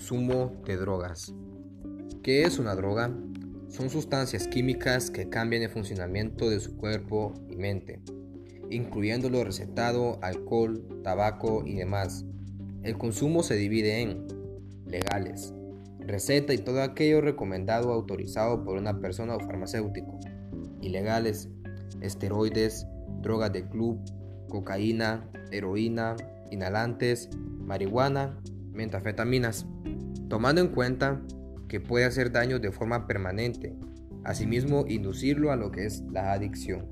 consumo de drogas. ¿Qué es una droga? Son sustancias químicas que cambian el funcionamiento de su cuerpo y mente, incluyendo lo recetado, alcohol, tabaco y demás. El consumo se divide en legales, receta y todo aquello recomendado o autorizado por una persona o farmacéutico, ilegales, esteroides, drogas de club, cocaína, heroína, inhalantes, marihuana, metafetaminas, tomando en cuenta que puede hacer daño de forma permanente, asimismo inducirlo a lo que es la adicción.